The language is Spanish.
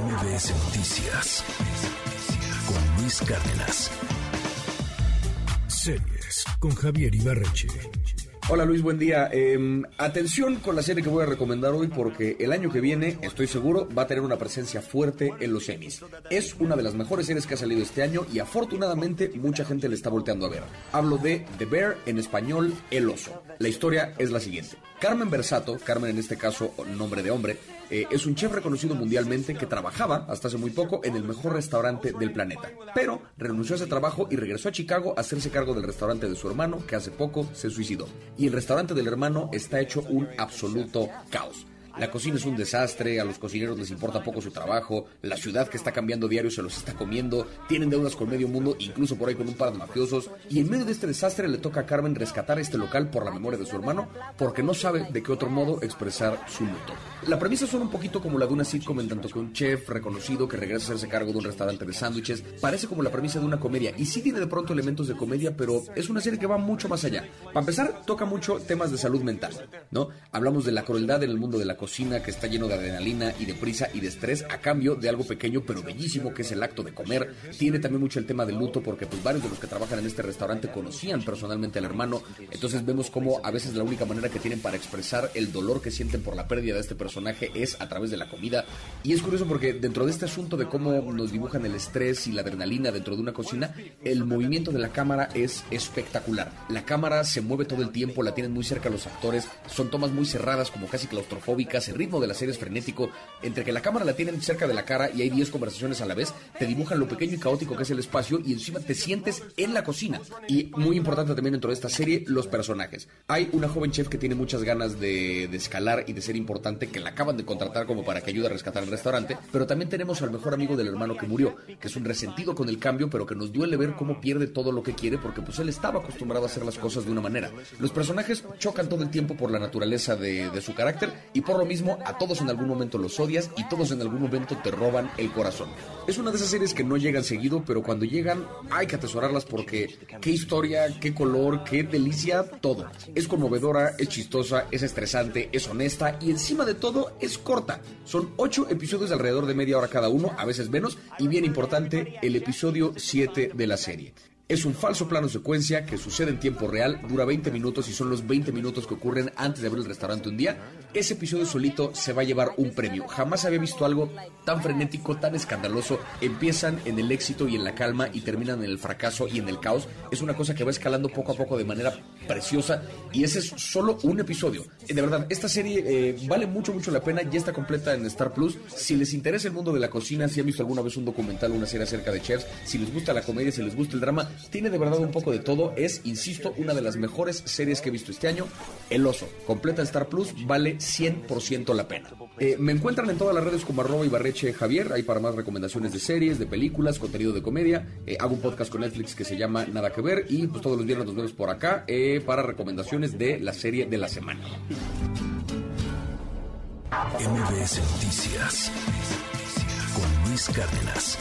MBS Noticias con Luis Cárdenas. Series con Javier Ibarreche. Hola Luis, buen día. Em, atención con la serie que voy a recomendar hoy porque el año que viene, estoy seguro, va a tener una presencia fuerte en los Emmys. Es una de las mejores series que ha salido este año y afortunadamente mucha gente le está volteando a ver. Hablo de The Bear, en español, El Oso. La historia es la siguiente. Carmen Versato, Carmen en este caso nombre de hombre, eh, es un chef reconocido mundialmente que trabajaba hasta hace muy poco en el mejor restaurante del planeta. Pero renunció a ese trabajo y regresó a Chicago a hacerse cargo del restaurante de su hermano que hace poco se suicidó. Y el restaurante del hermano está hecho un absoluto caos. La cocina es un desastre, a los cocineros les importa poco su trabajo, la ciudad que está cambiando diario se los está comiendo, tienen deudas con medio mundo, incluso por ahí con un par de mafiosos, y en medio de este desastre le toca a Carmen rescatar este local por la memoria de su hermano, porque no sabe de qué otro modo expresar su luto. La premisa suena un poquito como la de una sitcom en tanto que un chef reconocido que regresa a hacerse cargo de un restaurante de sándwiches, parece como la premisa de una comedia, y sí tiene de pronto elementos de comedia, pero es una serie que va mucho más allá. Para empezar, toca mucho temas de salud mental, ¿no? Hablamos de la crueldad en el mundo de la cocina que está lleno de adrenalina y de prisa y de estrés a cambio de algo pequeño pero bellísimo que es el acto de comer. Tiene también mucho el tema del luto porque pues varios de los que trabajan en este restaurante conocían personalmente al hermano. Entonces vemos como a veces la única manera que tienen para expresar el dolor que sienten por la pérdida de este personaje es a través de la comida. Y es curioso porque dentro de este asunto de cómo nos dibujan el estrés y la adrenalina dentro de una cocina, el movimiento de la cámara es espectacular. La cámara se mueve todo el tiempo, la tienen muy cerca los actores, son tomas muy cerradas como casi claustrofóbicas, el ritmo de la serie es frenético, entre que la cámara la tienen cerca de la cara y hay 10 conversaciones a la vez, te dibujan lo pequeño y caótico que es el espacio y encima te sientes en la cocina. Y muy importante también dentro de esta serie, los personajes. Hay una joven chef que tiene muchas ganas de, de escalar y de ser importante, que la acaban de contratar como para que ayude a rescatar el restaurante, pero también tenemos al mejor amigo del hermano que murió, que es un resentido con el cambio, pero que nos duele ver cómo pierde todo lo que quiere porque pues él estaba acostumbrado a hacer las cosas de una manera. Los personajes chocan todo el tiempo por la naturaleza de, de su carácter y por lo mismo a todos en algún momento los odias y todos en algún momento te roban el corazón. Es una de esas series que no llegan seguido, pero cuando llegan hay que atesorarlas porque qué historia, qué color, qué delicia, todo. Es conmovedora, es chistosa, es estresante, es honesta y encima de todo es corta. Son ocho episodios de alrededor de media hora cada uno, a veces menos, y bien importante, el episodio 7 de la serie. Es un falso plano secuencia que sucede en tiempo real, dura 20 minutos y son los 20 minutos que ocurren antes de abrir el restaurante un día. Ese episodio solito se va a llevar un premio. Jamás había visto algo tan frenético, tan escandaloso. Empiezan en el éxito y en la calma y terminan en el fracaso y en el caos. Es una cosa que va escalando poco a poco de manera preciosa y ese es solo un episodio. De verdad, esta serie eh, vale mucho, mucho la pena. Ya está completa en Star Plus. Si les interesa el mundo de la cocina, si han visto alguna vez un documental o una serie acerca de chefs, si les gusta la comedia, si les gusta el drama, tiene de verdad un poco de todo. Es, insisto, una de las mejores series que he visto este año. El Oso, completa Star Plus, vale 100% la pena. Eh, me encuentran en todas las redes como arroba Ibarreche Javier, ahí para más recomendaciones de series, de películas, contenido de comedia. Eh, hago un podcast con Netflix que se llama Nada que ver y pues todos los viernes nos vemos por acá eh, para recomendaciones de la serie de la semana. MBS Noticias con Luis Cárdenas.